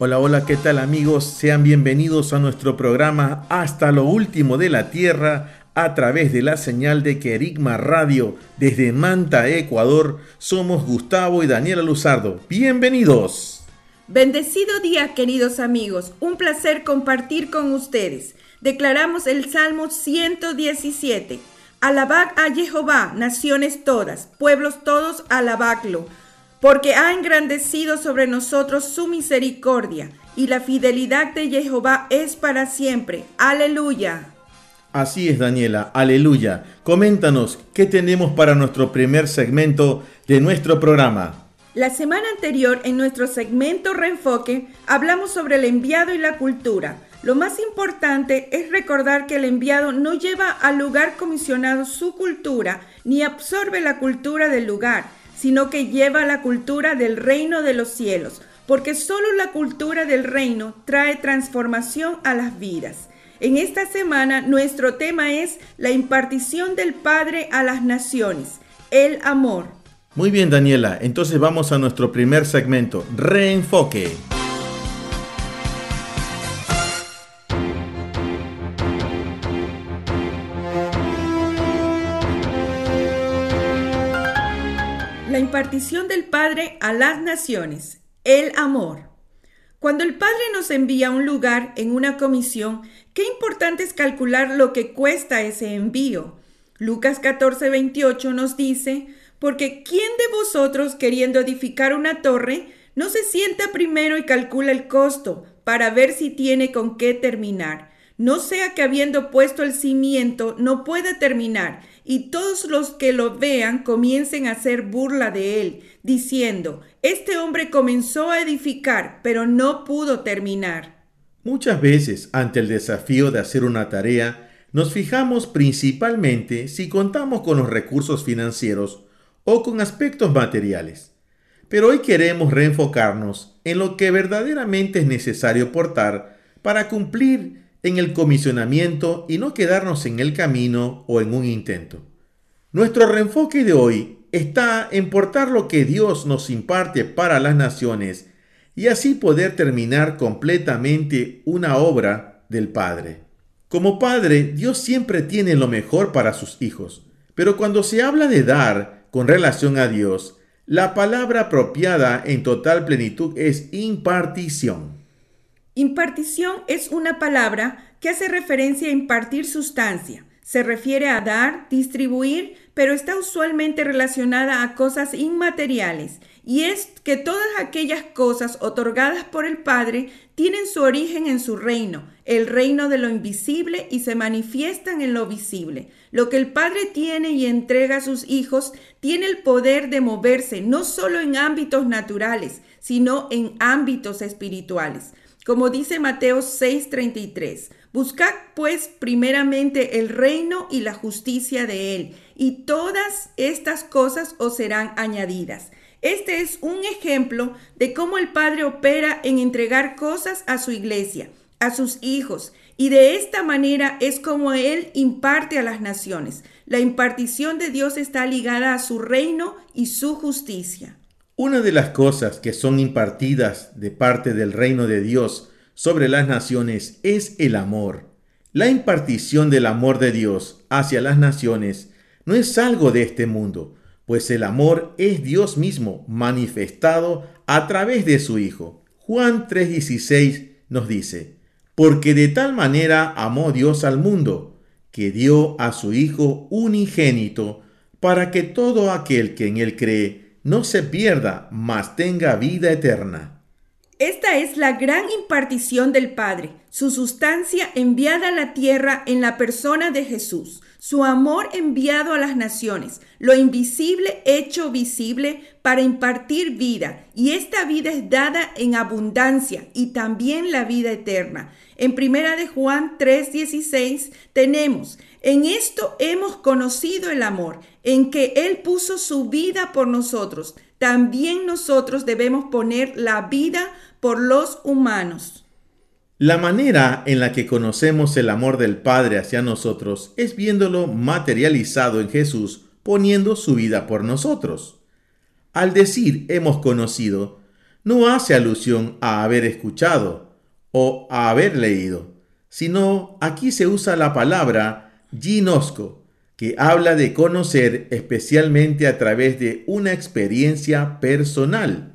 Hola, hola, ¿qué tal amigos? Sean bienvenidos a nuestro programa Hasta lo último de la Tierra a través de la señal de Querigma Radio desde Manta, Ecuador. Somos Gustavo y Daniela Luzardo. Bienvenidos. Bendecido día, queridos amigos. Un placer compartir con ustedes. Declaramos el Salmo 117. Alabad a Jehová, naciones todas, pueblos todos, alabadlo porque ha engrandecido sobre nosotros su misericordia, y la fidelidad de Jehová es para siempre. Aleluya. Así es, Daniela, aleluya. Coméntanos, ¿qué tenemos para nuestro primer segmento de nuestro programa? La semana anterior, en nuestro segmento Reenfoque, hablamos sobre el enviado y la cultura. Lo más importante es recordar que el enviado no lleva al lugar comisionado su cultura, ni absorbe la cultura del lugar, sino que lleva la cultura del reino de los cielos, porque solo la cultura del reino trae transformación a las vidas. En esta semana nuestro tema es la impartición del Padre a las naciones, el amor. Muy bien Daniela, entonces vamos a nuestro primer segmento, reenfoque. Del Padre a las naciones, el amor. Cuando el Padre nos envía a un lugar en una comisión, qué importante es calcular lo que cuesta ese envío. Lucas 14, 28 nos dice, porque ¿quién de vosotros queriendo edificar una torre no se sienta primero y calcula el costo para ver si tiene con qué terminar? No sea que habiendo puesto el cimiento no pueda terminar y todos los que lo vean comiencen a hacer burla de él, diciendo, este hombre comenzó a edificar, pero no pudo terminar. Muchas veces, ante el desafío de hacer una tarea, nos fijamos principalmente si contamos con los recursos financieros o con aspectos materiales. Pero hoy queremos reenfocarnos en lo que verdaderamente es necesario portar para cumplir en el comisionamiento y no quedarnos en el camino o en un intento. Nuestro reenfoque de hoy está en portar lo que Dios nos imparte para las naciones y así poder terminar completamente una obra del Padre. Como Padre, Dios siempre tiene lo mejor para sus hijos, pero cuando se habla de dar con relación a Dios, la palabra apropiada en total plenitud es impartición. Impartición es una palabra que hace referencia a impartir sustancia. Se refiere a dar, distribuir, pero está usualmente relacionada a cosas inmateriales, y es que todas aquellas cosas otorgadas por el Padre tienen su origen en su reino, el reino de lo invisible, y se manifiestan en lo visible. Lo que el Padre tiene y entrega a sus hijos tiene el poder de moverse no solo en ámbitos naturales, sino en ámbitos espirituales. Como dice Mateo 6:33, buscad pues primeramente el reino y la justicia de él, y todas estas cosas os serán añadidas. Este es un ejemplo de cómo el Padre opera en entregar cosas a su iglesia, a sus hijos, y de esta manera es como Él imparte a las naciones. La impartición de Dios está ligada a su reino y su justicia. Una de las cosas que son impartidas de parte del reino de Dios sobre las naciones es el amor. La impartición del amor de Dios hacia las naciones no es algo de este mundo, pues el amor es Dios mismo manifestado a través de su Hijo. Juan 3:16 nos dice, porque de tal manera amó Dios al mundo, que dio a su Hijo unigénito, para que todo aquel que en él cree no se pierda, mas tenga vida eterna. Esta es la gran impartición del Padre, su sustancia enviada a la tierra en la persona de Jesús, su amor enviado a las naciones, lo invisible hecho visible para impartir vida, y esta vida es dada en abundancia y también la vida eterna. En primera de Juan 3:16 tenemos, en esto hemos conocido el amor, en que Él puso su vida por nosotros. También nosotros debemos poner la vida por los humanos. La manera en la que conocemos el amor del Padre hacia nosotros es viéndolo materializado en Jesús poniendo su vida por nosotros. Al decir hemos conocido, no hace alusión a haber escuchado o a haber leído, sino aquí se usa la palabra ginosco, que habla de conocer especialmente a través de una experiencia personal.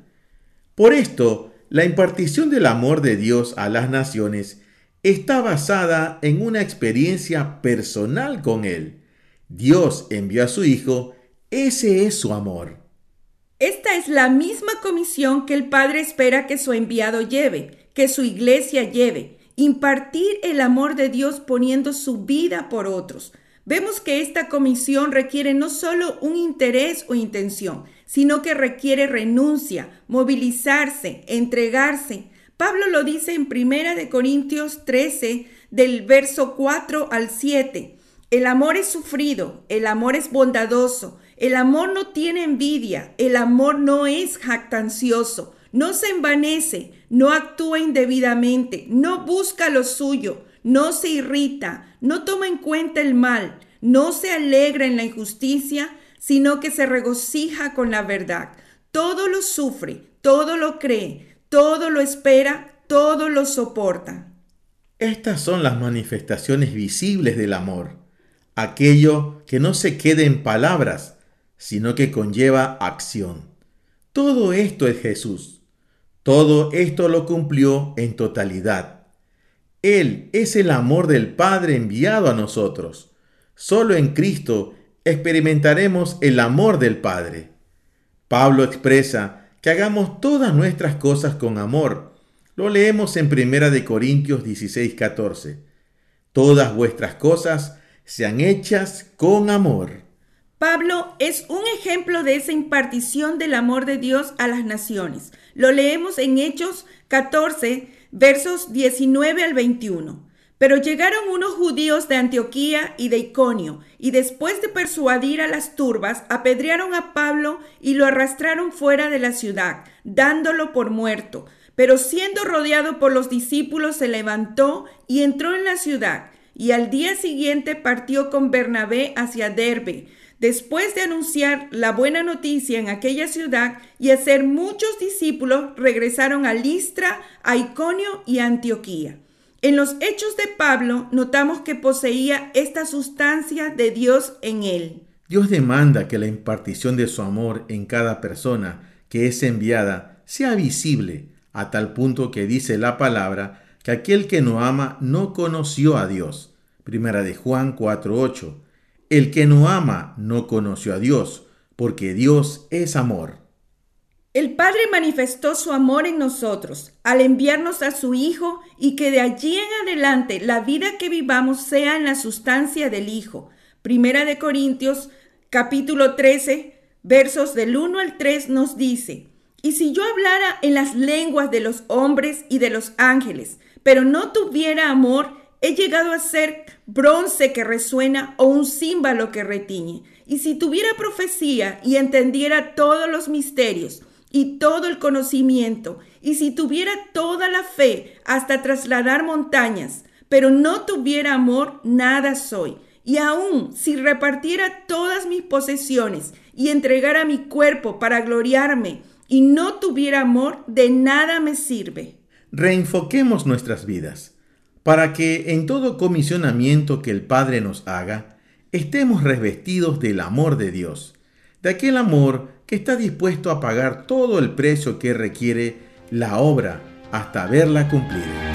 Por esto, la impartición del amor de Dios a las naciones está basada en una experiencia personal con Él. Dios envió a su Hijo, ese es su amor. Esta es la misma comisión que el Padre espera que su enviado lleve, que su iglesia lleve, impartir el amor de Dios poniendo su vida por otros. Vemos que esta comisión requiere no solo un interés o intención, sino que requiere renuncia, movilizarse, entregarse. Pablo lo dice en Primera de Corintios 13, del verso 4 al 7. El amor es sufrido, el amor es bondadoso, el amor no tiene envidia, el amor no es jactancioso, no se envanece, no actúa indebidamente, no busca lo suyo, no se irrita, no toma en cuenta el mal, no se alegra en la injusticia, sino que se regocija con la verdad. Todo lo sufre, todo lo cree, todo lo espera, todo lo soporta. Estas son las manifestaciones visibles del amor, aquello que no se quede en palabras, sino que conlleva acción. Todo esto es Jesús. Todo esto lo cumplió en totalidad. Él es el amor del Padre enviado a nosotros. Solo en Cristo experimentaremos el amor del Padre. Pablo expresa que hagamos todas nuestras cosas con amor. Lo leemos en 1 de Corintios 16, 14. Todas vuestras cosas sean hechas con amor. Pablo es un ejemplo de esa impartición del amor de Dios a las naciones. Lo leemos en Hechos 14, versos 19 al 21. Pero llegaron unos judíos de Antioquía y de Iconio, y después de persuadir a las turbas, apedrearon a Pablo y lo arrastraron fuera de la ciudad, dándolo por muerto. Pero siendo rodeado por los discípulos, se levantó y entró en la ciudad, y al día siguiente partió con Bernabé hacia Derbe, después de anunciar la buena noticia en aquella ciudad y hacer muchos discípulos, regresaron a Listra, a Iconio y a Antioquía. En los hechos de Pablo notamos que poseía esta sustancia de Dios en él. Dios demanda que la impartición de su amor en cada persona que es enviada sea visible, a tal punto que dice la palabra que aquel que no ama no conoció a Dios. Primera de Juan 4:8. El que no ama no conoció a Dios, porque Dios es amor. El Padre manifestó su amor en nosotros al enviarnos a su Hijo y que de allí en adelante la vida que vivamos sea en la sustancia del Hijo. Primera de Corintios capítulo 13 versos del 1 al 3 nos dice, y si yo hablara en las lenguas de los hombres y de los ángeles, pero no tuviera amor, he llegado a ser bronce que resuena o un címbalo que retiñe. Y si tuviera profecía y entendiera todos los misterios, y todo el conocimiento, y si tuviera toda la fe hasta trasladar montañas, pero no tuviera amor, nada soy. Y aún si repartiera todas mis posesiones y entregara mi cuerpo para gloriarme, y no tuviera amor, de nada me sirve. Reenfoquemos nuestras vidas, para que en todo comisionamiento que el Padre nos haga, estemos revestidos del amor de Dios, de aquel amor que está dispuesto a pagar todo el precio que requiere la obra hasta verla cumplida.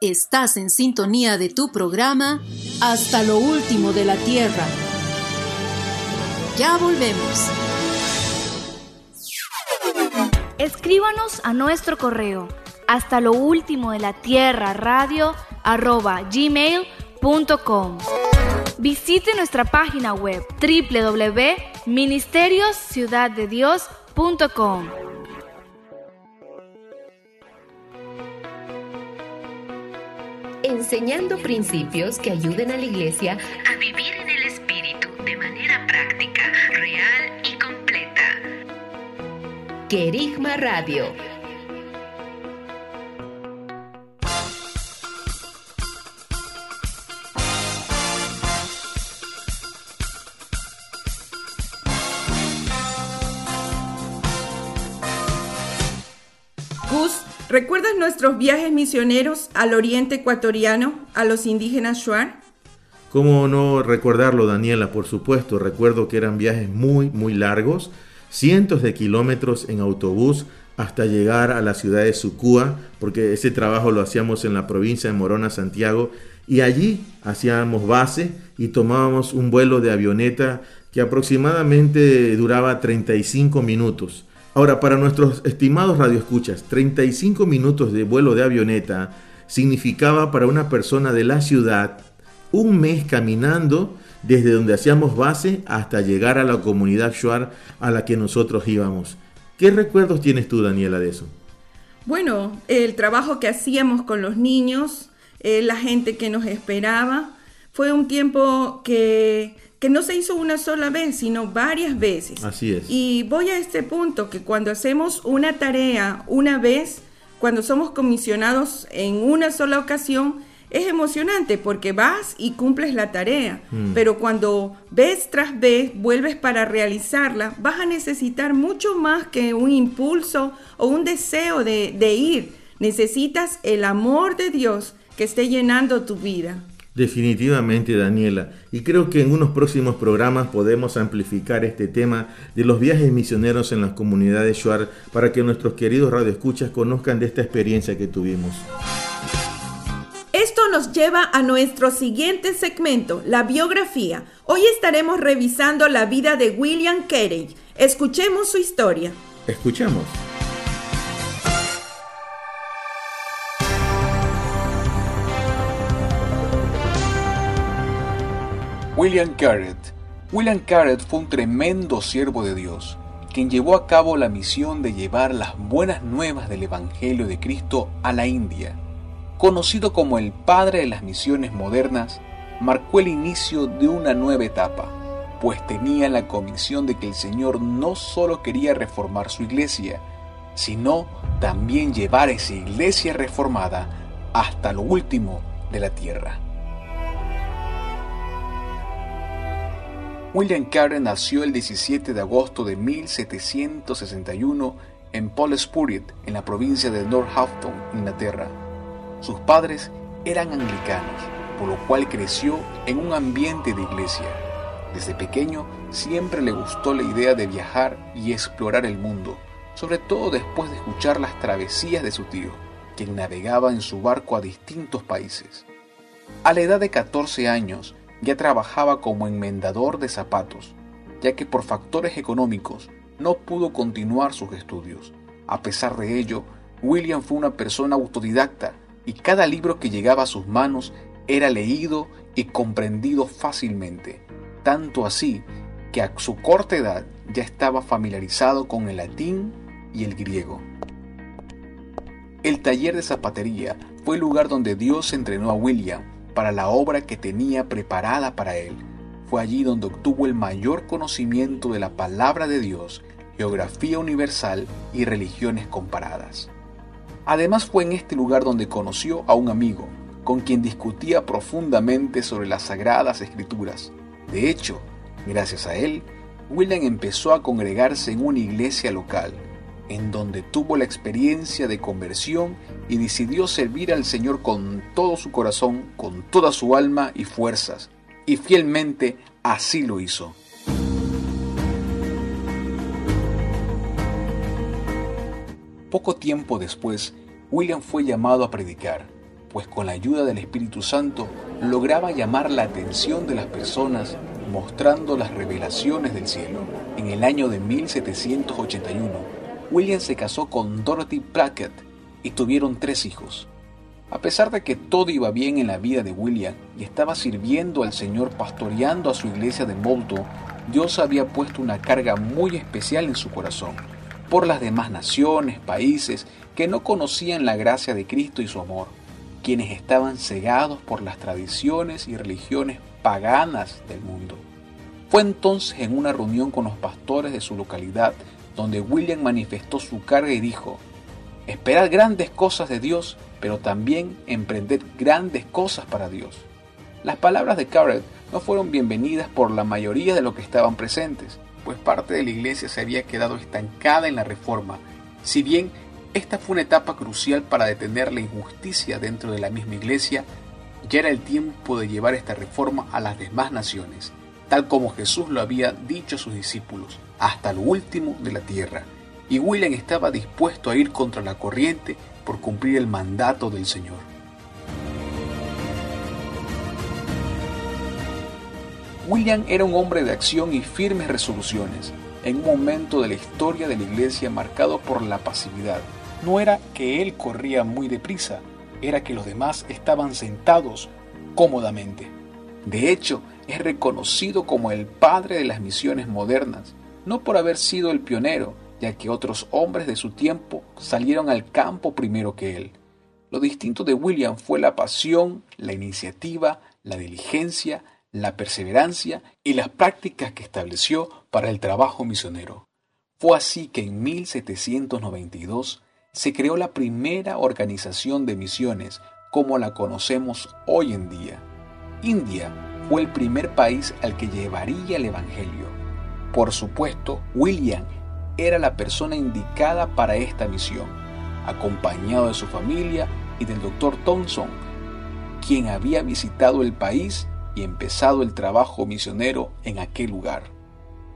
Estás en sintonía de tu programa Hasta lo último de la Tierra. Ya volvemos. Escríbanos a nuestro correo hasta lo último de la tierra radio arroba gmail.com. Visite nuestra página web www.ministeriosciudaddedios.com. Enseñando principios que ayuden a la iglesia a vivir en el Espíritu de manera práctica, real y completa. Querigma Radio ¿recuerdas nuestros viajes misioneros al oriente ecuatoriano, a los indígenas Shuar? ¿Cómo no recordarlo, Daniela? Por supuesto, recuerdo que eran viajes muy, muy largos, cientos de kilómetros en autobús hasta llegar a la ciudad de Sucúa, porque ese trabajo lo hacíamos en la provincia de Morona, Santiago, y allí hacíamos base y tomábamos un vuelo de avioneta que aproximadamente duraba 35 minutos. Ahora, para nuestros estimados radioescuchas, 35 minutos de vuelo de avioneta significaba para una persona de la ciudad un mes caminando desde donde hacíamos base hasta llegar a la comunidad Shuar a la que nosotros íbamos. ¿Qué recuerdos tienes tú, Daniela, de eso? Bueno, el trabajo que hacíamos con los niños, eh, la gente que nos esperaba, fue un tiempo que, que no se hizo una sola vez, sino varias veces. Así es. Y voy a este punto, que cuando hacemos una tarea una vez, cuando somos comisionados en una sola ocasión, es emocionante porque vas y cumples la tarea, Mm. pero cuando vez tras vez vuelves para realizarla, vas a necesitar mucho más que un impulso o un deseo de, de ir. Necesitas el amor de Dios que esté llenando tu vida. Definitivamente, Daniela. Y creo que en unos próximos programas podemos amplificar este tema de los viajes misioneros en las comunidades Shuar para que nuestros queridos radioescuchas conozcan de esta experiencia que tuvimos. Esto nos lleva a nuestro siguiente segmento, la biografía. Hoy estaremos revisando la vida de William Carey. Escuchemos su historia. Escuchamos. William Carrett. William Carrett fue un tremendo siervo de Dios, quien llevó a cabo la misión de llevar las buenas nuevas del Evangelio de Cristo a la India. Conocido como el padre de las misiones modernas, marcó el inicio de una nueva etapa, pues tenía la convicción de que el Señor no solo quería reformar su iglesia, sino también llevar esa iglesia reformada hasta lo último de la tierra. William Carey nació el 17 de agosto de 1761 en Pollespurit, en la provincia de Northampton, Inglaterra. Sus padres eran anglicanos, por lo cual creció en un ambiente de iglesia. Desde pequeño siempre le gustó la idea de viajar y explorar el mundo, sobre todo después de escuchar las travesías de su tío, quien navegaba en su barco a distintos países. A la edad de 14 años, ya trabajaba como enmendador de zapatos, ya que por factores económicos no pudo continuar sus estudios. A pesar de ello, William fue una persona autodidacta y cada libro que llegaba a sus manos era leído y comprendido fácilmente, tanto así que a su corta edad ya estaba familiarizado con el latín y el griego. El taller de zapatería fue el lugar donde Dios entrenó a William para la obra que tenía preparada para él. Fue allí donde obtuvo el mayor conocimiento de la palabra de Dios, geografía universal y religiones comparadas. Además fue en este lugar donde conoció a un amigo, con quien discutía profundamente sobre las sagradas escrituras. De hecho, gracias a él, William empezó a congregarse en una iglesia local, en donde tuvo la experiencia de conversión y decidió servir al Señor con todo su corazón, con toda su alma y fuerzas, y fielmente así lo hizo. Poco tiempo después, William fue llamado a predicar, pues con la ayuda del Espíritu Santo lograba llamar la atención de las personas mostrando las revelaciones del cielo. En el año de 1781, William se casó con Dorothy Brackett y tuvieron tres hijos. A pesar de que todo iba bien en la vida de William y estaba sirviendo al Señor pastoreando a su iglesia de Bolton, Dios había puesto una carga muy especial en su corazón por las demás naciones, países que no conocían la gracia de Cristo y su amor, quienes estaban cegados por las tradiciones y religiones paganas del mundo. Fue entonces en una reunión con los pastores de su localidad donde William manifestó su carga y dijo, esperar grandes cosas de Dios, pero también emprender grandes cosas para Dios. Las palabras de Carrett no fueron bienvenidas por la mayoría de los que estaban presentes, pues parte de la iglesia se había quedado estancada en la reforma, si bien esta fue una etapa crucial para detener la injusticia dentro de la misma iglesia, ya era el tiempo de llevar esta reforma a las demás naciones, tal como Jesús lo había dicho a sus discípulos, hasta lo último de la tierra. Y William estaba dispuesto a ir contra la corriente por cumplir el mandato del Señor. William era un hombre de acción y firmes resoluciones, en un momento de la historia de la iglesia marcado por la pasividad. No era que él corría muy deprisa, era que los demás estaban sentados cómodamente. De hecho, es reconocido como el padre de las misiones modernas, no por haber sido el pionero, ya que otros hombres de su tiempo salieron al campo primero que él. Lo distinto de William fue la pasión, la iniciativa, la diligencia, la perseverancia y las prácticas que estableció para el trabajo misionero. Fue así que en 1792 se creó la primera organización de misiones como la conocemos hoy en día. India fue el primer país al que llevaría el Evangelio. Por supuesto, William era la persona indicada para esta misión, acompañado de su familia y del doctor Thompson, quien había visitado el país y empezado el trabajo misionero en aquel lugar.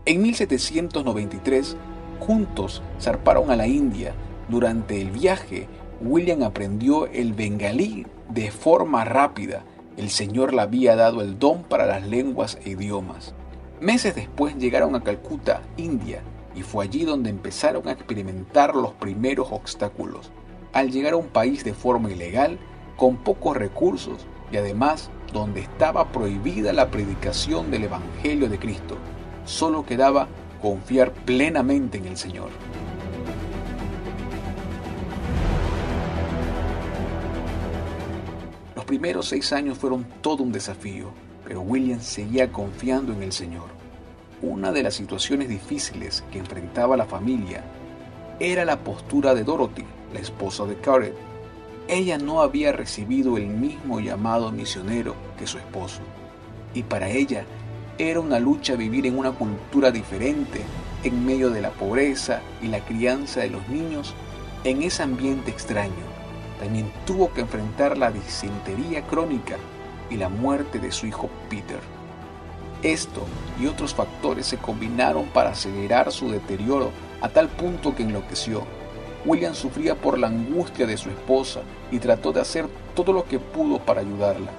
En 1793, juntos zarparon a la India. Durante el viaje, William aprendió el bengalí de forma rápida el Señor le había dado el don para las lenguas e idiomas. Meses después llegaron a Calcuta, India, y fue allí donde empezaron a experimentar los primeros obstáculos. Al llegar a un país de forma ilegal, con pocos recursos y además donde estaba prohibida la predicación del Evangelio de Cristo, solo quedaba confiar plenamente en el Señor. primeros seis años fueron todo un desafío, pero William seguía confiando en el Señor. Una de las situaciones difíciles que enfrentaba la familia era la postura de Dorothy, la esposa de Carter. Ella no había recibido el mismo llamado misionero que su esposo, y para ella era una lucha vivir en una cultura diferente, en medio de la pobreza y la crianza de los niños en ese ambiente extraño también tuvo que enfrentar la disentería crónica y la muerte de su hijo Peter. Esto y otros factores se combinaron para acelerar su deterioro a tal punto que enloqueció. William sufría por la angustia de su esposa y trató de hacer todo lo que pudo para ayudarla.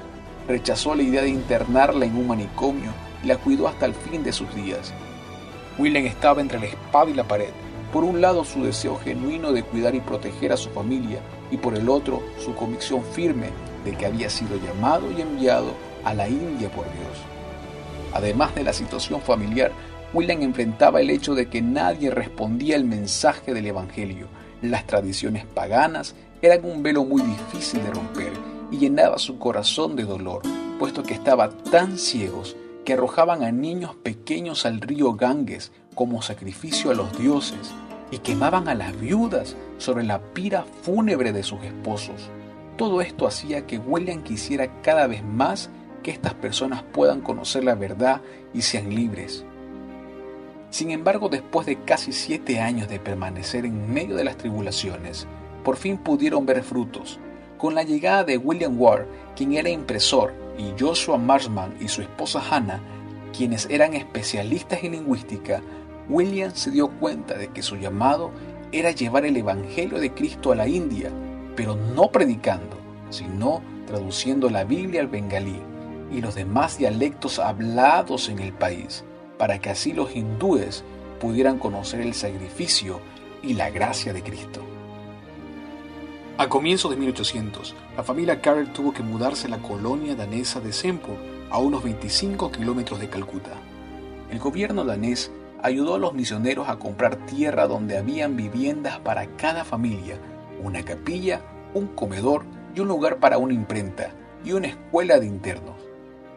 Rechazó la idea de internarla en un manicomio y la cuidó hasta el fin de sus días. William estaba entre la espada y la pared. Por un lado su deseo genuino de cuidar y proteger a su familia y por el otro su convicción firme de que había sido llamado y enviado a la India por Dios. Además de la situación familiar, William enfrentaba el hecho de que nadie respondía al mensaje del Evangelio. Las tradiciones paganas eran un velo muy difícil de romper y llenaba su corazón de dolor, puesto que estaba tan ciegos que arrojaban a niños pequeños al río Ganges como sacrificio a los dioses y quemaban a las viudas sobre la pira fúnebre de sus esposos. Todo esto hacía que William quisiera cada vez más que estas personas puedan conocer la verdad y sean libres. Sin embargo, después de casi siete años de permanecer en medio de las tribulaciones, por fin pudieron ver frutos. Con la llegada de William Ward, quien era impresor, y Joshua Marshman y su esposa Hannah, quienes eran especialistas en lingüística, William se dio cuenta de que su llamado era llevar el Evangelio de Cristo a la India, pero no predicando, sino traduciendo la Biblia al bengalí y los demás dialectos hablados en el país, para que así los hindúes pudieran conocer el sacrificio y la gracia de Cristo. A comienzos de 1800, la familia Carrel tuvo que mudarse a la colonia danesa de Sempur, a unos 25 kilómetros de Calcuta. El gobierno danés ayudó a los misioneros a comprar tierra donde habían viviendas para cada familia, una capilla, un comedor y un lugar para una imprenta y una escuela de internos.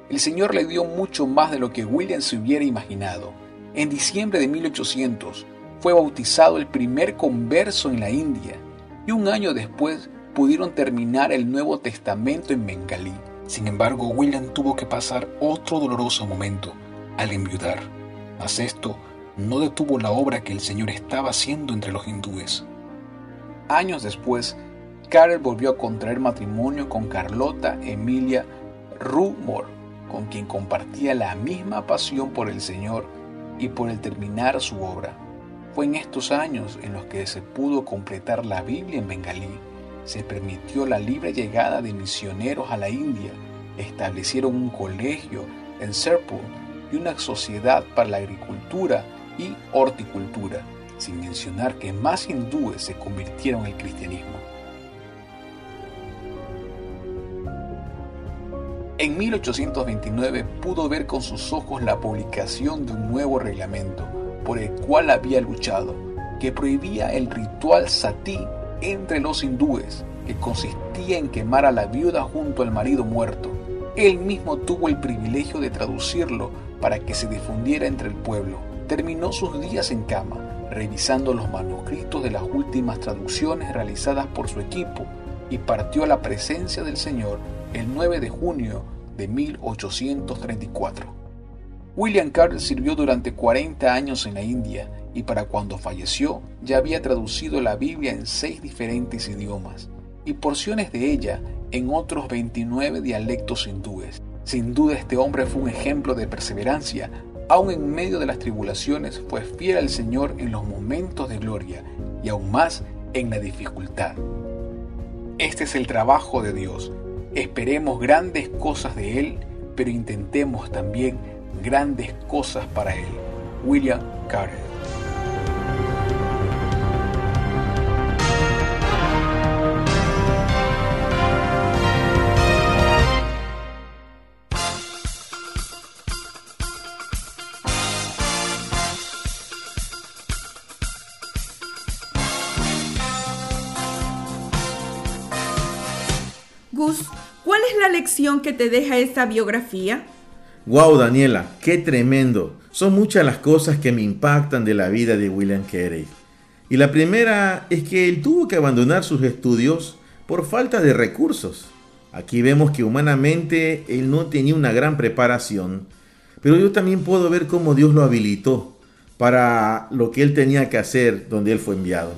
El Señor le dio mucho más de lo que William se hubiera imaginado. En diciembre de 1800 fue bautizado el primer converso en la India y un año después pudieron terminar el Nuevo Testamento en Bengalí. Sin embargo, William tuvo que pasar otro doloroso momento al enviudar. Mas esto no detuvo la obra que el Señor estaba haciendo entre los hindúes. Años después, Carol volvió a contraer matrimonio con Carlota Emilia Rumor, con quien compartía la misma pasión por el Señor y por el terminar su obra. Fue en estos años en los que se pudo completar la Biblia en bengalí se permitió la libre llegada de misioneros a la India, establecieron un colegio en Serpur y una sociedad para la agricultura y horticultura, sin mencionar que más hindúes se convirtieron al cristianismo. En 1829 pudo ver con sus ojos la publicación de un nuevo reglamento por el cual había luchado, que prohibía el ritual sati entre los hindúes, que consistía en quemar a la viuda junto al marido muerto. Él mismo tuvo el privilegio de traducirlo para que se difundiera entre el pueblo. Terminó sus días en cama, revisando los manuscritos de las últimas traducciones realizadas por su equipo, y partió a la presencia del Señor el 9 de junio de 1834. William Carr sirvió durante 40 años en la India y para cuando falleció ya había traducido la Biblia en seis diferentes idiomas y porciones de ella en otros 29 dialectos hindúes. Sin duda este hombre fue un ejemplo de perseverancia, aun en medio de las tribulaciones fue fiel al Señor en los momentos de gloria y aún más en la dificultad. Este es el trabajo de Dios. Esperemos grandes cosas de Él, pero intentemos también grandes cosas para Él. William Carter la lección que te deja esta biografía? Wow, Daniela, qué tremendo. Son muchas las cosas que me impactan de la vida de William Carey. Y la primera es que él tuvo que abandonar sus estudios por falta de recursos. Aquí vemos que humanamente él no tenía una gran preparación, pero yo también puedo ver cómo Dios lo habilitó para lo que él tenía que hacer donde él fue enviado.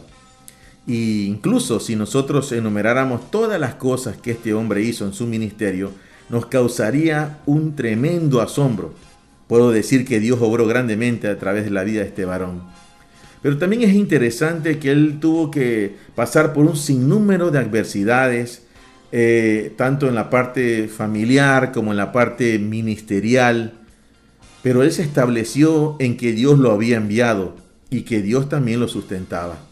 Incluso si nosotros enumeráramos todas las cosas que este hombre hizo en su ministerio, nos causaría un tremendo asombro. Puedo decir que Dios obró grandemente a través de la vida de este varón. Pero también es interesante que él tuvo que pasar por un sinnúmero de adversidades, eh, tanto en la parte familiar como en la parte ministerial. Pero él se estableció en que Dios lo había enviado y que Dios también lo sustentaba.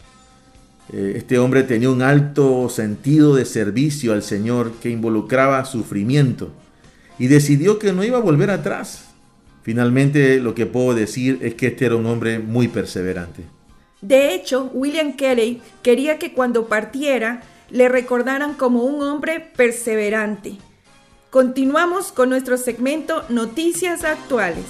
Eh, este hombre tenía un alto sentido de servicio al Señor que involucraba sufrimiento y decidió que no iba a volver atrás. Finalmente lo que puedo decir es que este era un hombre muy perseverante. De hecho, William Kelly quería que cuando partiera le recordaran como un hombre perseverante. Continuamos con nuestro segmento Noticias Actuales.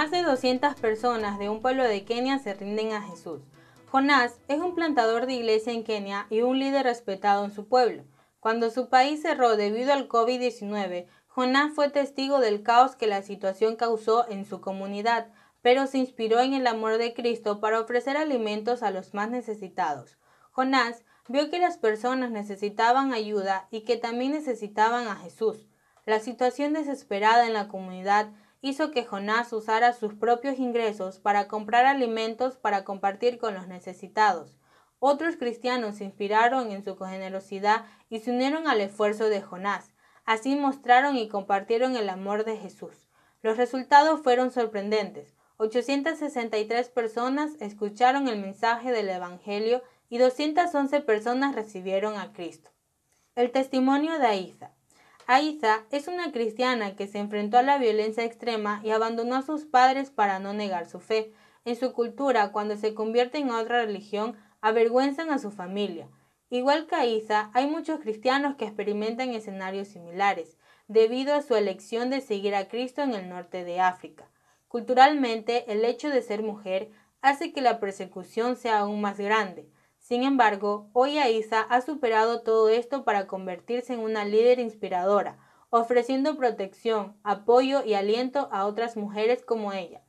Más de 200 personas de un pueblo de Kenia se rinden a Jesús. Jonás es un plantador de iglesia en Kenia y un líder respetado en su pueblo. Cuando su país cerró debido al COVID-19, Jonás fue testigo del caos que la situación causó en su comunidad, pero se inspiró en el amor de Cristo para ofrecer alimentos a los más necesitados. Jonás vio que las personas necesitaban ayuda y que también necesitaban a Jesús. La situación desesperada en la comunidad hizo que Jonás usara sus propios ingresos para comprar alimentos para compartir con los necesitados. Otros cristianos se inspiraron en su generosidad y se unieron al esfuerzo de Jonás. Así mostraron y compartieron el amor de Jesús. Los resultados fueron sorprendentes. 863 personas escucharon el mensaje del Evangelio y 211 personas recibieron a Cristo. El testimonio de Aiza. Aiza es una cristiana que se enfrentó a la violencia extrema y abandonó a sus padres para no negar su fe. En su cultura, cuando se convierte en otra religión, avergüenzan a su familia. Igual que Aiza, hay muchos cristianos que experimentan escenarios similares, debido a su elección de seguir a Cristo en el norte de África. Culturalmente, el hecho de ser mujer hace que la persecución sea aún más grande. Sin embargo, hoy Aiza ha superado todo esto para convertirse en una líder inspiradora, ofreciendo protección, apoyo y aliento a otras mujeres como ella.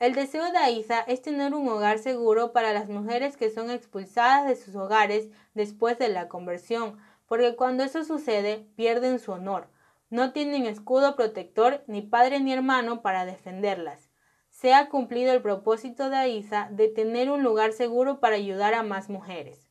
El deseo de Aiza es tener un hogar seguro para las mujeres que son expulsadas de sus hogares después de la conversión, porque cuando eso sucede pierden su honor. No tienen escudo protector, ni padre ni hermano para defenderlas se ha cumplido el propósito de Aiza de tener un lugar seguro para ayudar a más mujeres.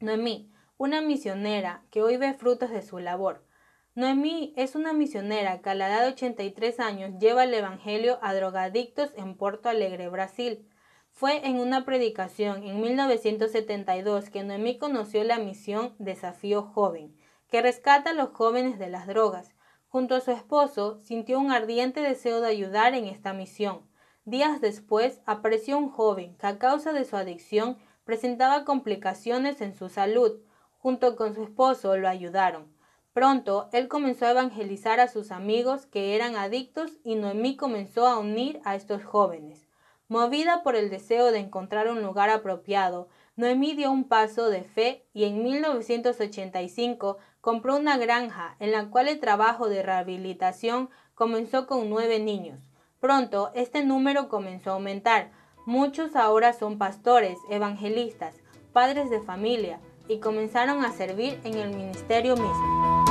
Noemí, una misionera que hoy ve frutos de su labor. Noemí es una misionera que a la edad de 83 años lleva el Evangelio a drogadictos en Porto Alegre, Brasil. Fue en una predicación en 1972 que Noemí conoció la misión Desafío Joven, que rescata a los jóvenes de las drogas. Junto a su esposo, sintió un ardiente deseo de ayudar en esta misión. Días después apareció un joven que a causa de su adicción presentaba complicaciones en su salud. Junto con su esposo lo ayudaron. Pronto él comenzó a evangelizar a sus amigos que eran adictos y Noemí comenzó a unir a estos jóvenes. Movida por el deseo de encontrar un lugar apropiado, Noemí dio un paso de fe y en 1985 compró una granja en la cual el trabajo de rehabilitación comenzó con nueve niños. Pronto este número comenzó a aumentar. Muchos ahora son pastores, evangelistas, padres de familia y comenzaron a servir en el ministerio mismo.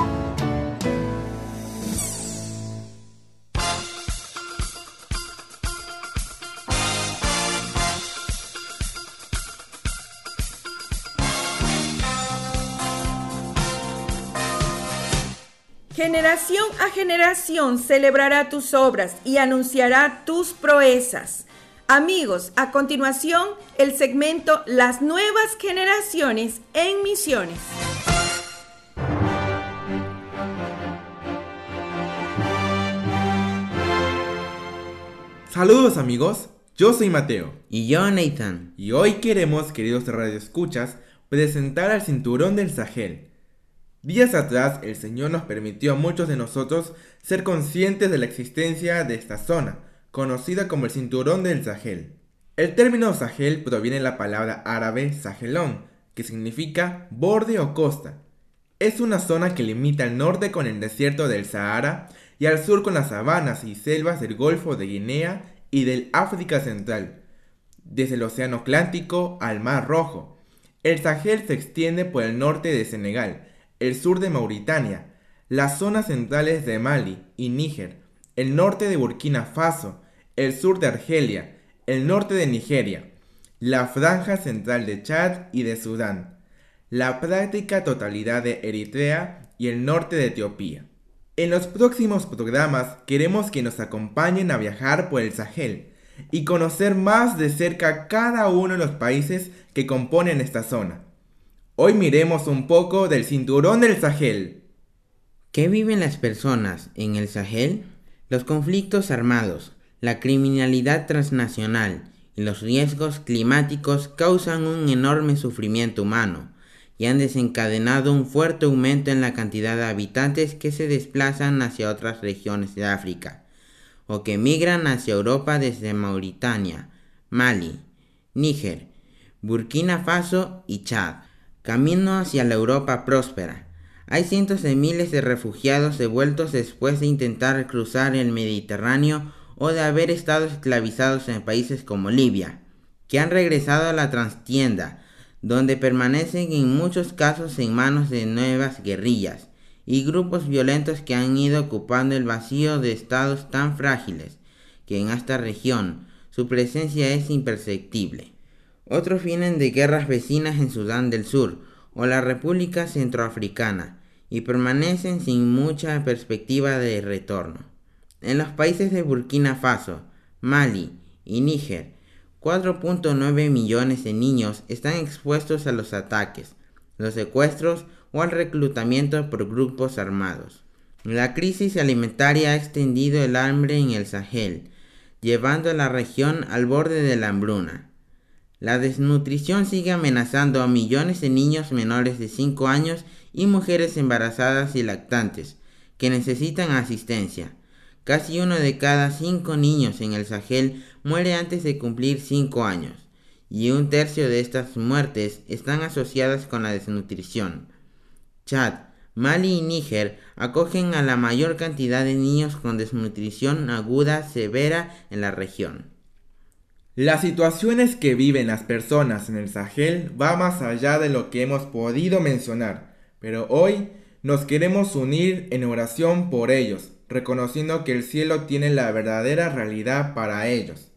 Generación a generación celebrará tus obras y anunciará tus proezas. Amigos, a continuación el segmento Las nuevas generaciones en misiones. Saludos amigos, yo soy Mateo. Y yo Nathan. Y hoy queremos, queridos radioescuchas, presentar al cinturón del Sahel Días atrás el Señor nos permitió a muchos de nosotros ser conscientes de la existencia de esta zona, conocida como el Cinturón del Sahel. El término Sahel proviene de la palabra árabe Sahelón, que significa borde o costa. Es una zona que limita al norte con el desierto del Sahara y al sur con las sabanas y selvas del Golfo de Guinea y del África Central, desde el Océano Atlántico al Mar Rojo. El Sahel se extiende por el norte de Senegal, el sur de Mauritania, las zonas centrales de Mali y Níger, el norte de Burkina Faso, el sur de Argelia, el norte de Nigeria, la franja central de Chad y de Sudán, la práctica totalidad de Eritrea y el norte de Etiopía. En los próximos programas queremos que nos acompañen a viajar por el Sahel y conocer más de cerca cada uno de los países que componen esta zona. Hoy miremos un poco del cinturón del Sahel. ¿Qué viven las personas en el Sahel? Los conflictos armados, la criminalidad transnacional y los riesgos climáticos causan un enorme sufrimiento humano y han desencadenado un fuerte aumento en la cantidad de habitantes que se desplazan hacia otras regiones de África o que migran hacia Europa desde Mauritania, Mali, Níger, Burkina Faso y Chad. Camino hacia la Europa próspera. Hay cientos de miles de refugiados devueltos después de intentar cruzar el Mediterráneo o de haber estado esclavizados en países como Libia, que han regresado a la transtienda, donde permanecen en muchos casos en manos de nuevas guerrillas y grupos violentos que han ido ocupando el vacío de estados tan frágiles que en esta región su presencia es imperceptible. Otros vienen de guerras vecinas en Sudán del Sur o la República Centroafricana y permanecen sin mucha perspectiva de retorno. En los países de Burkina Faso, Mali y Níger, 4.9 millones de niños están expuestos a los ataques, los secuestros o al reclutamiento por grupos armados. La crisis alimentaria ha extendido el hambre en el Sahel, llevando a la región al borde de la hambruna. La desnutrición sigue amenazando a millones de niños menores de 5 años y mujeres embarazadas y lactantes que necesitan asistencia. Casi uno de cada cinco niños en el Sahel muere antes de cumplir 5 años, y un tercio de estas muertes están asociadas con la desnutrición. Chad, Mali y Níger acogen a la mayor cantidad de niños con desnutrición aguda severa en la región. Las situaciones que viven las personas en el Sahel va más allá de lo que hemos podido mencionar, pero hoy nos queremos unir en oración por ellos, reconociendo que el cielo tiene la verdadera realidad para ellos.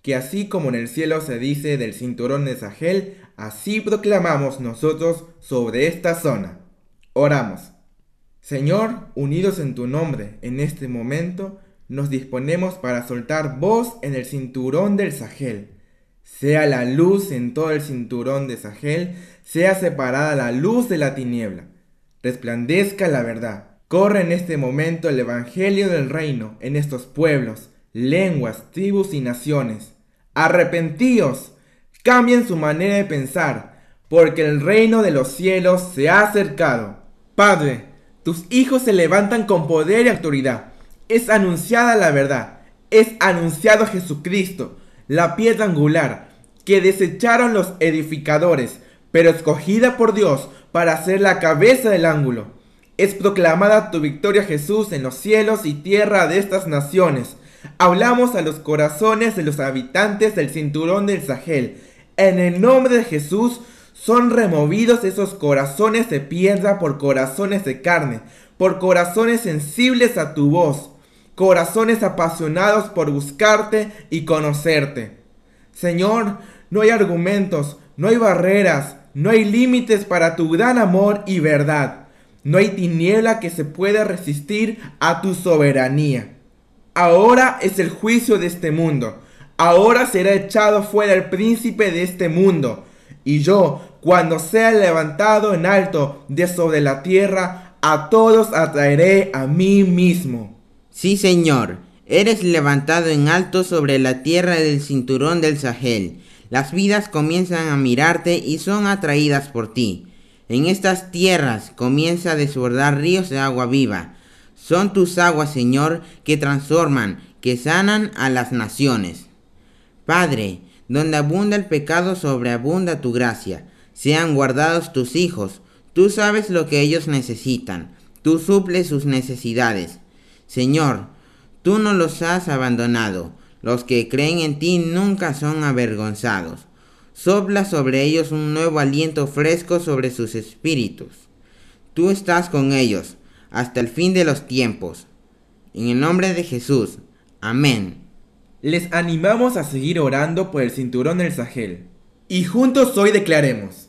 Que así como en el cielo se dice del cinturón de Sahel, así proclamamos nosotros sobre esta zona. Oramos. Señor, unidos en tu nombre, en este momento, nos disponemos para soltar voz en el cinturón del Sahel. Sea la luz en todo el cinturón de Sahel, sea separada la luz de la tiniebla. Resplandezca la verdad. Corre en este momento el Evangelio del Reino en estos pueblos, lenguas, tribus y naciones. Arrepentíos, cambien su manera de pensar, porque el reino de los cielos se ha acercado. Padre, tus hijos se levantan con poder y autoridad es anunciada la verdad, es anunciado Jesucristo, la piedra angular, que desecharon los edificadores, pero escogida por Dios para ser la cabeza del ángulo. Es proclamada tu victoria Jesús en los cielos y tierra de estas naciones. Hablamos a los corazones de los habitantes del cinturón del Sahel. En el nombre de Jesús son removidos esos corazones de piedra por corazones de carne, por corazones sensibles a tu voz corazones apasionados por buscarte y conocerte. Señor, no hay argumentos, no hay barreras, no hay límites para tu gran amor y verdad. No hay tiniebla que se pueda resistir a tu soberanía. Ahora es el juicio de este mundo. Ahora será echado fuera el príncipe de este mundo. Y yo, cuando sea levantado en alto de sobre la tierra, a todos atraeré a mí mismo. Sí, Señor, eres levantado en alto sobre la tierra del cinturón del Sahel. Las vidas comienzan a mirarte y son atraídas por ti. En estas tierras comienza a desbordar ríos de agua viva. Son tus aguas, Señor, que transforman, que sanan a las naciones. Padre, donde abunda el pecado, sobreabunda tu gracia. Sean guardados tus hijos. Tú sabes lo que ellos necesitan. Tú suples sus necesidades. Señor, tú no los has abandonado. Los que creen en ti nunca son avergonzados. Sopla sobre ellos un nuevo aliento fresco sobre sus espíritus. Tú estás con ellos hasta el fin de los tiempos. En el nombre de Jesús. Amén. Les animamos a seguir orando por el cinturón del Sahel. Y juntos hoy declaremos.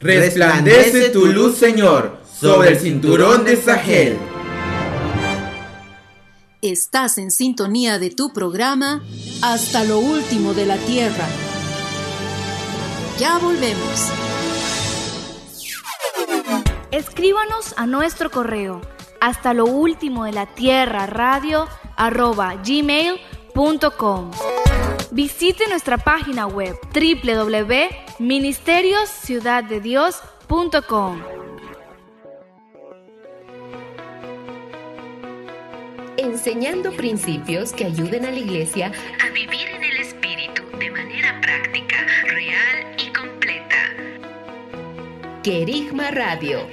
Resplandece tu luz, Señor, sobre el cinturón de Sahel. Estás en sintonía de tu programa Hasta lo último de la Tierra. Ya volvemos. Escríbanos a nuestro correo hasta lo último de la tierra radio arroba gmail.com. Visite nuestra página web www.ministeriosciudaddedios.com. enseñando principios que ayuden a la iglesia a vivir en el Espíritu de manera práctica, real y completa. Querigma Radio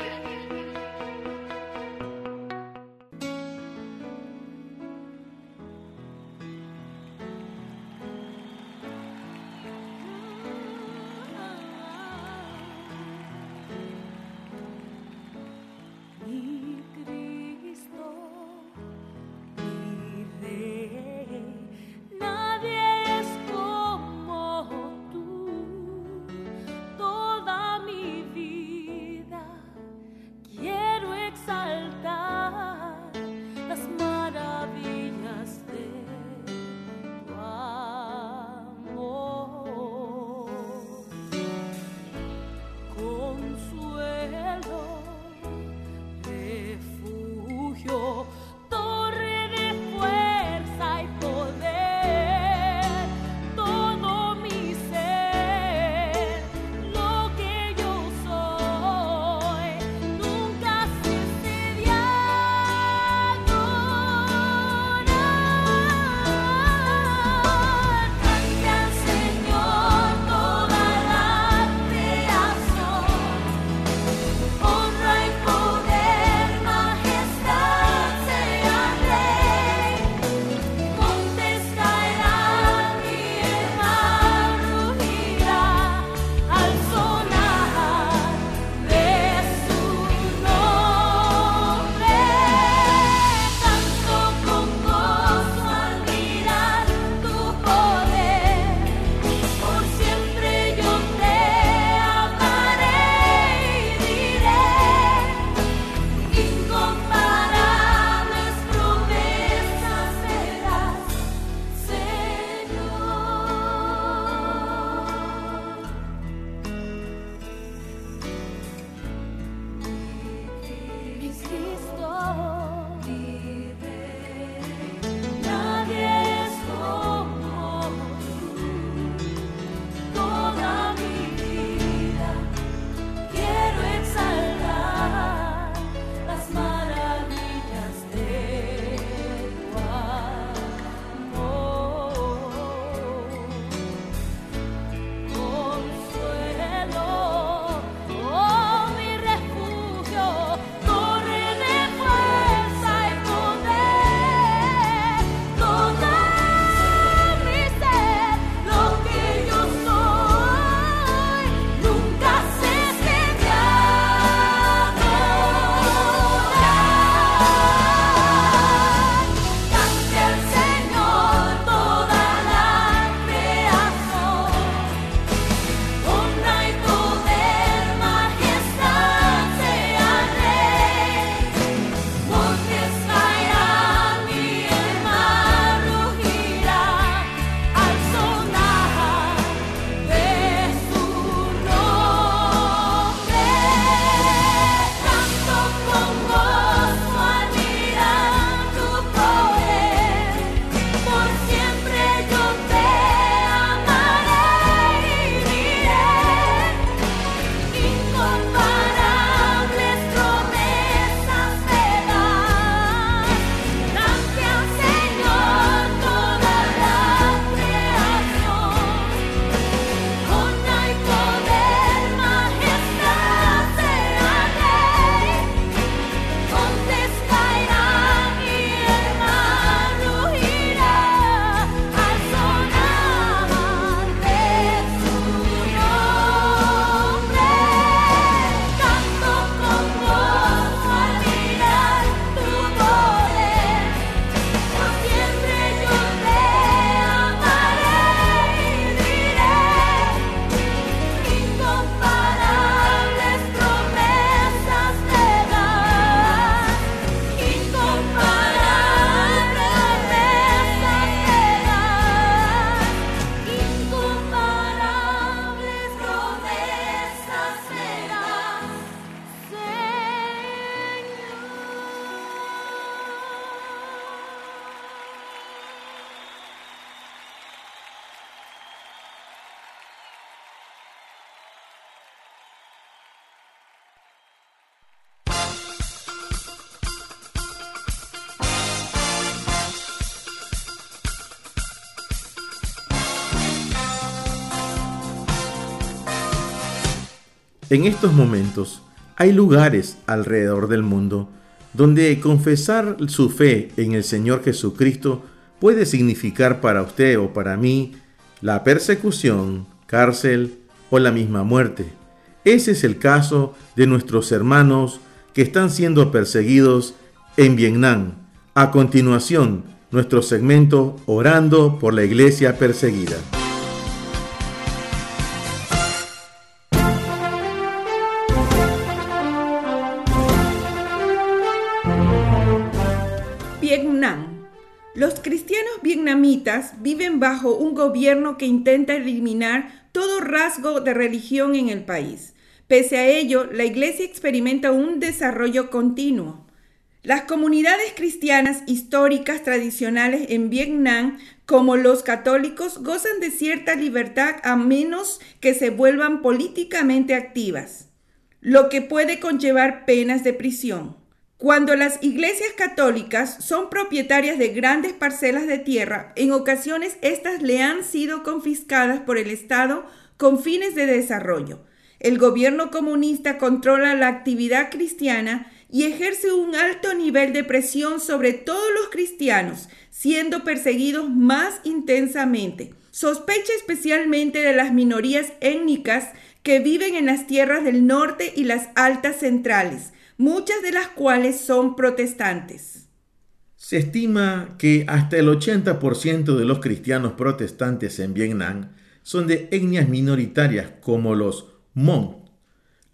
En estos momentos hay lugares alrededor del mundo donde confesar su fe en el Señor Jesucristo puede significar para usted o para mí la persecución, cárcel o la misma muerte. Ese es el caso de nuestros hermanos que están siendo perseguidos en Vietnam. A continuación, nuestro segmento Orando por la Iglesia Perseguida. Viven bajo un gobierno que intenta eliminar todo rasgo de religión en el país. Pese a ello, la iglesia experimenta un desarrollo continuo. Las comunidades cristianas históricas tradicionales en Vietnam, como los católicos, gozan de cierta libertad a menos que se vuelvan políticamente activas, lo que puede conllevar penas de prisión. Cuando las iglesias católicas son propietarias de grandes parcelas de tierra, en ocasiones estas le han sido confiscadas por el Estado con fines de desarrollo. El gobierno comunista controla la actividad cristiana y ejerce un alto nivel de presión sobre todos los cristianos, siendo perseguidos más intensamente. Sospecha especialmente de las minorías étnicas que viven en las tierras del norte y las altas centrales, muchas de las cuales son protestantes. Se estima que hasta el 80% de los cristianos protestantes en Vietnam son de etnias minoritarias como los Hmong,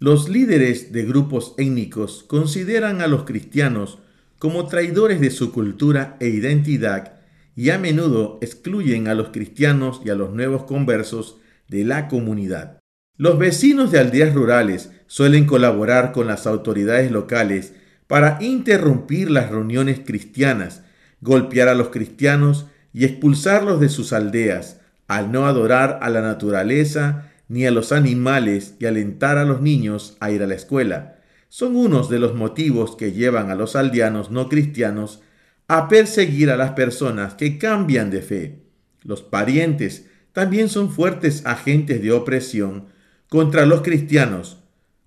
los líderes de grupos étnicos consideran a los cristianos como traidores de su cultura e identidad y a menudo excluyen a los cristianos y a los nuevos conversos de la comunidad. Los vecinos de aldeas rurales suelen colaborar con las autoridades locales para interrumpir las reuniones cristianas, golpear a los cristianos y expulsarlos de sus aldeas, al no adorar a la naturaleza ni a los animales y alentar a los niños a ir a la escuela. Son unos de los motivos que llevan a los aldeanos no cristianos a perseguir a las personas que cambian de fe. Los parientes también son fuertes agentes de opresión contra los cristianos,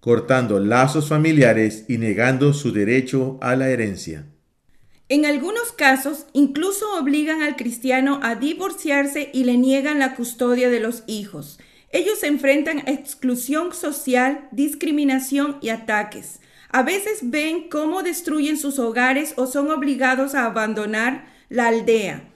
cortando lazos familiares y negando su derecho a la herencia. En algunos casos, incluso obligan al cristiano a divorciarse y le niegan la custodia de los hijos. Ellos se enfrentan a exclusión social, discriminación y ataques. A veces ven cómo destruyen sus hogares o son obligados a abandonar la aldea.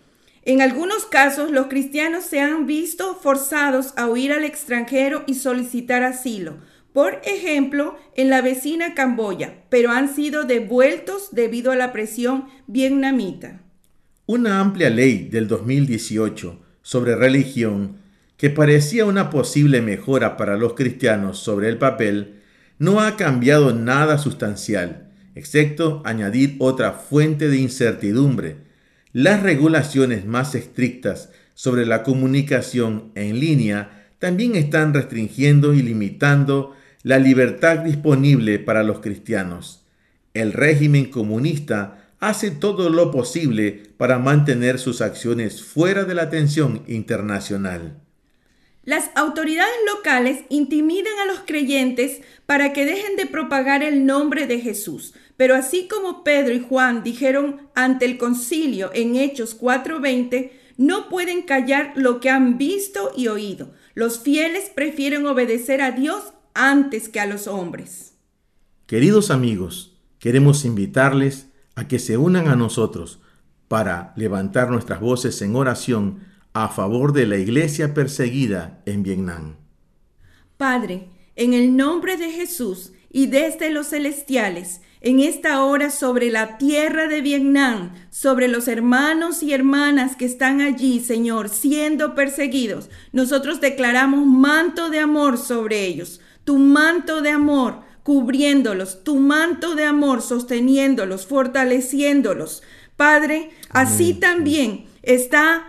En algunos casos, los cristianos se han visto forzados a huir al extranjero y solicitar asilo. Por ejemplo, en la vecina Camboya, pero han sido devueltos debido a la presión vietnamita. Una amplia ley del 2018 sobre religión que parecía una posible mejora para los cristianos sobre el papel, no ha cambiado nada sustancial, excepto añadir otra fuente de incertidumbre. Las regulaciones más estrictas sobre la comunicación en línea también están restringiendo y limitando la libertad disponible para los cristianos. El régimen comunista hace todo lo posible para mantener sus acciones fuera de la atención internacional. Las autoridades locales intimidan a los creyentes para que dejen de propagar el nombre de Jesús. Pero así como Pedro y Juan dijeron ante el concilio en Hechos 4:20, no pueden callar lo que han visto y oído. Los fieles prefieren obedecer a Dios antes que a los hombres. Queridos amigos, queremos invitarles a que se unan a nosotros para levantar nuestras voces en oración a favor de la iglesia perseguida en Vietnam. Padre, en el nombre de Jesús y desde los celestiales, en esta hora sobre la tierra de Vietnam, sobre los hermanos y hermanas que están allí, Señor, siendo perseguidos, nosotros declaramos manto de amor sobre ellos, tu manto de amor cubriéndolos, tu manto de amor sosteniéndolos, fortaleciéndolos. Padre, así también está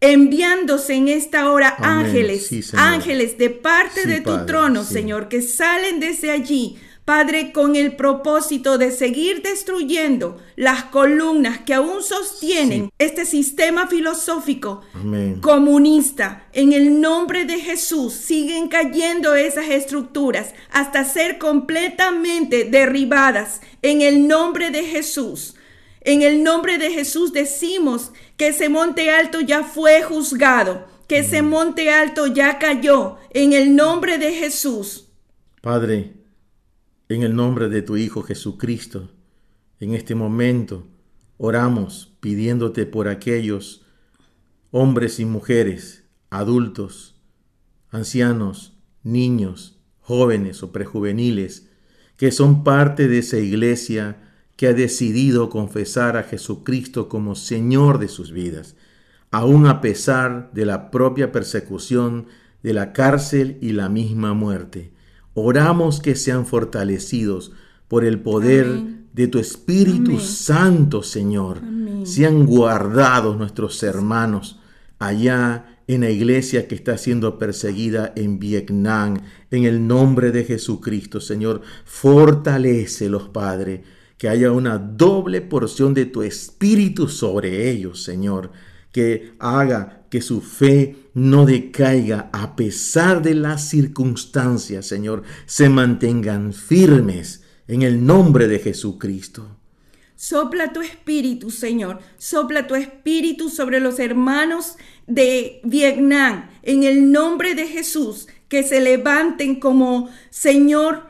enviándose en esta hora ángeles, ángeles de parte de tu trono, Señor, que salen desde allí Padre, con el propósito de seguir destruyendo las columnas que aún sostienen este sistema filosófico comunista. En el nombre de Jesús siguen cayendo esas estructuras hasta ser completamente derribadas. En el nombre de Jesús. En el nombre de Jesús decimos que ese monte alto ya fue juzgado, que ese monte alto ya cayó. En el nombre de Jesús. Padre, en el nombre de tu Hijo Jesucristo, en este momento oramos pidiéndote por aquellos hombres y mujeres, adultos, ancianos, niños, jóvenes o prejuveniles, que son parte de esa iglesia que ha decidido confesar a Jesucristo como Señor de sus vidas, aun a pesar de la propia persecución, de la cárcel y la misma muerte. Oramos que sean fortalecidos por el poder de tu Espíritu Santo, Señor. Sean guardados nuestros hermanos allá en la iglesia que está siendo perseguida en Vietnam. En el nombre de Jesucristo, Señor, fortalecelos, Padre. Que haya una doble porción de tu Espíritu sobre ellos, Señor. Que haga que su fe no decaiga a pesar de las circunstancias, Señor. Se mantengan firmes en el nombre de Jesucristo. Sopla tu espíritu, Señor. Sopla tu espíritu sobre los hermanos de Vietnam. En el nombre de Jesús, que se levanten como, Señor,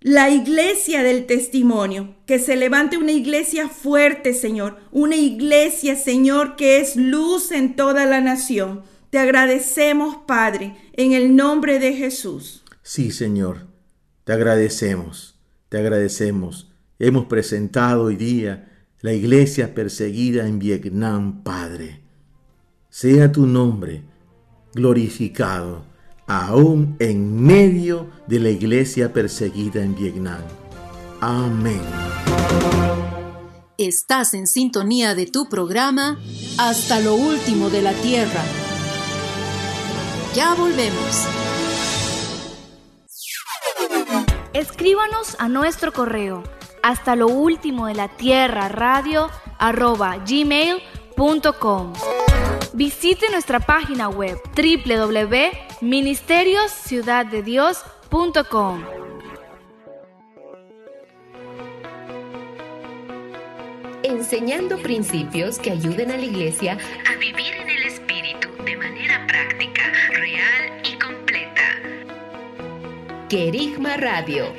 la iglesia del testimonio, que se levante una iglesia fuerte, Señor, una iglesia, Señor, que es luz en toda la nación. Te agradecemos, Padre, en el nombre de Jesús. Sí, Señor, te agradecemos, te agradecemos. Hemos presentado hoy día la iglesia perseguida en Vietnam, Padre. Sea tu nombre glorificado aún en medio de la iglesia perseguida en Vietnam. Amén. Estás en sintonía de tu programa Hasta lo último de la tierra. Ya volvemos. Escríbanos a nuestro correo hasta lo último de la tierra radio arroba gmail.com. Visite nuestra página web www.ministeriosciudaddedios.com. Enseñando principios que ayuden a la iglesia a vivir en el Espíritu manera práctica, real y completa. Querigma Radio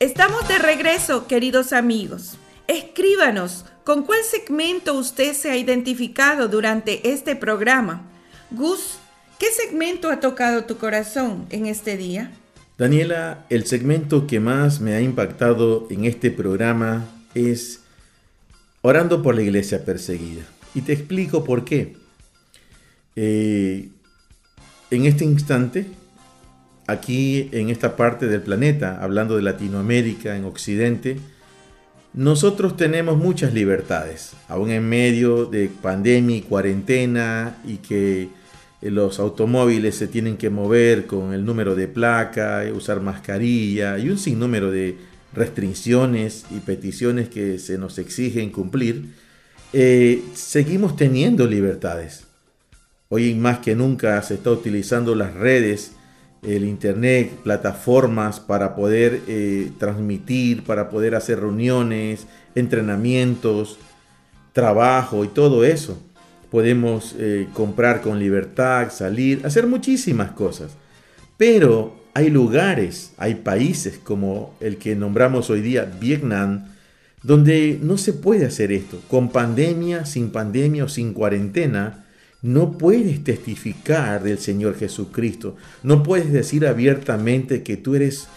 Estamos de regreso, queridos amigos. Escríbanos con cuál segmento usted se ha identificado durante este programa. Gus, ¿qué segmento ha tocado tu corazón en este día? Daniela, el segmento que más me ha impactado en este programa es Orando por la iglesia perseguida. Y te explico por qué. Eh, en este instante aquí en esta parte del planeta, hablando de Latinoamérica, en Occidente, nosotros tenemos muchas libertades, aún en medio de pandemia y cuarentena y que los automóviles se tienen que mover con el número de placa, eh, usar mascarilla y un sinnúmero de restricciones y peticiones que se nos exigen cumplir, eh, seguimos teniendo libertades. Hoy más que nunca se está utilizando las redes el internet, plataformas para poder eh, transmitir, para poder hacer reuniones, entrenamientos, trabajo y todo eso. Podemos eh, comprar con libertad, salir, hacer muchísimas cosas. Pero hay lugares, hay países como el que nombramos hoy día, Vietnam, donde no se puede hacer esto. Con pandemia, sin pandemia o sin cuarentena, no puedes testificar del Señor Jesucristo. No puedes decir abiertamente que tú eres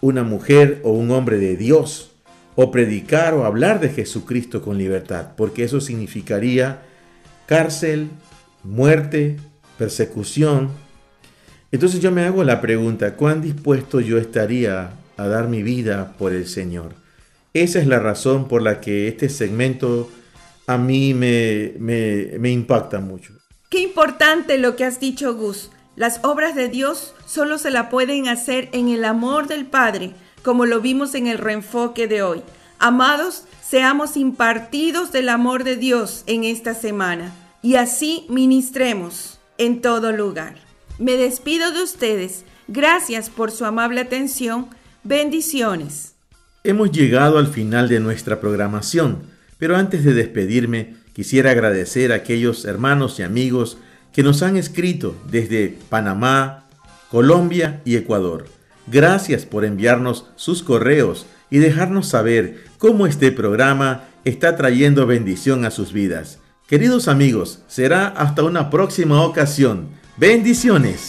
una mujer o un hombre de Dios. O predicar o hablar de Jesucristo con libertad. Porque eso significaría cárcel, muerte, persecución. Entonces yo me hago la pregunta, ¿cuán dispuesto yo estaría a dar mi vida por el Señor. Esa es la razón por la que este segmento a mí me, me, impacta mucho. Qué importante lo que has dicho, Gus. Las obras de Dios solo se la pueden hacer en el amor del Padre, como lo vimos en el reenfoque de hoy. Amados, seamos impartidos del amor de Dios en esta semana y así ministremos en todo lugar. Me despido de ustedes. Gracias por su amable atención. Bendiciones. Hemos llegado al final de nuestra programación, pero antes de despedirme, quisiera agradecer a aquellos hermanos y amigos que nos han escrito desde Panamá, Colombia y Ecuador. Gracias por enviarnos sus correos y dejarnos saber cómo este programa está trayendo bendición a sus vidas. Queridos amigos, será hasta una próxima ocasión. Bendiciones.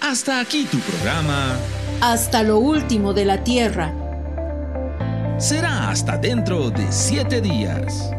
Hasta aquí tu programa. Hasta lo último de la tierra. Será hasta dentro de siete días.